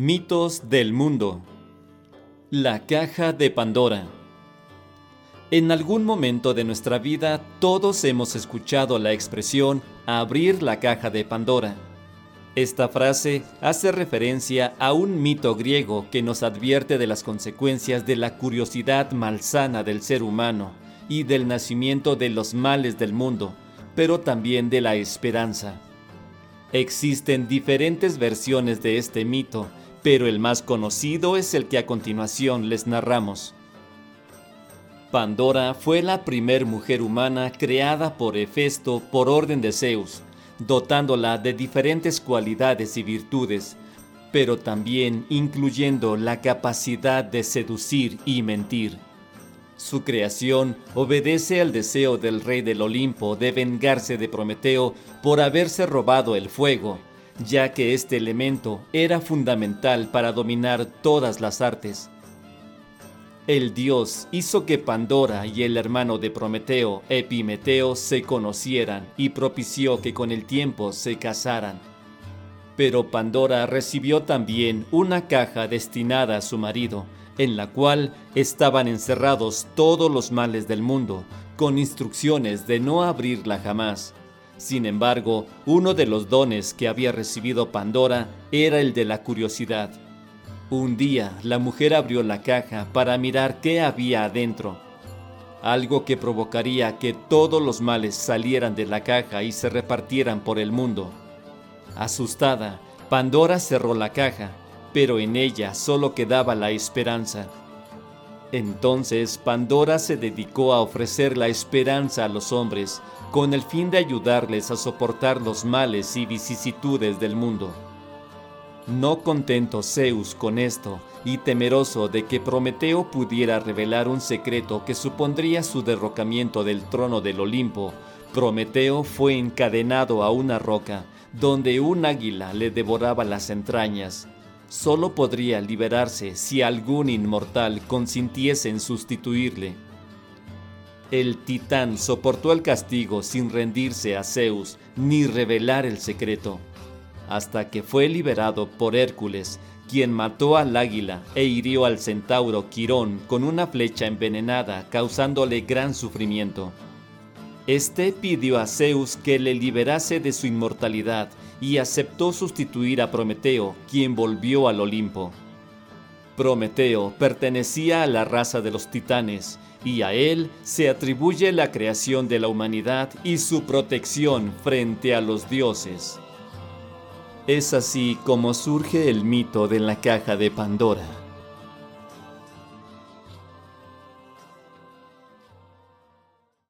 Mitos del mundo. La caja de Pandora. En algún momento de nuestra vida todos hemos escuchado la expresión abrir la caja de Pandora. Esta frase hace referencia a un mito griego que nos advierte de las consecuencias de la curiosidad malsana del ser humano y del nacimiento de los males del mundo, pero también de la esperanza. Existen diferentes versiones de este mito pero el más conocido es el que a continuación les narramos. Pandora fue la primer mujer humana creada por Hefesto por orden de Zeus, dotándola de diferentes cualidades y virtudes, pero también incluyendo la capacidad de seducir y mentir. Su creación obedece al deseo del rey del Olimpo de vengarse de Prometeo por haberse robado el fuego, ya que este elemento era fundamental para dominar todas las artes. El dios hizo que Pandora y el hermano de Prometeo, Epimeteo, se conocieran y propició que con el tiempo se casaran. Pero Pandora recibió también una caja destinada a su marido, en la cual estaban encerrados todos los males del mundo, con instrucciones de no abrirla jamás sin embargo, uno de los dones que había recibido Pandora era el de la curiosidad. Un día la mujer abrió la caja para mirar qué había adentro, algo que provocaría que todos los males salieran de la caja y se repartieran por el mundo. Asustada, Pandora cerró la caja, pero en ella solo quedaba la esperanza. Entonces Pandora se dedicó a ofrecer la esperanza a los hombres, con el fin de ayudarles a soportar los males y vicisitudes del mundo. No contento Zeus con esto, y temeroso de que Prometeo pudiera revelar un secreto que supondría su derrocamiento del trono del Olimpo, Prometeo fue encadenado a una roca, donde un águila le devoraba las entrañas. Solo podría liberarse si algún inmortal consintiese en sustituirle. El titán soportó el castigo sin rendirse a Zeus ni revelar el secreto, hasta que fue liberado por Hércules, quien mató al águila e hirió al centauro Quirón con una flecha envenenada, causándole gran sufrimiento. Este pidió a Zeus que le liberase de su inmortalidad y aceptó sustituir a Prometeo, quien volvió al Olimpo. Prometeo pertenecía a la raza de los titanes y a él se atribuye la creación de la humanidad y su protección frente a los dioses. Es así como surge el mito de la caja de Pandora.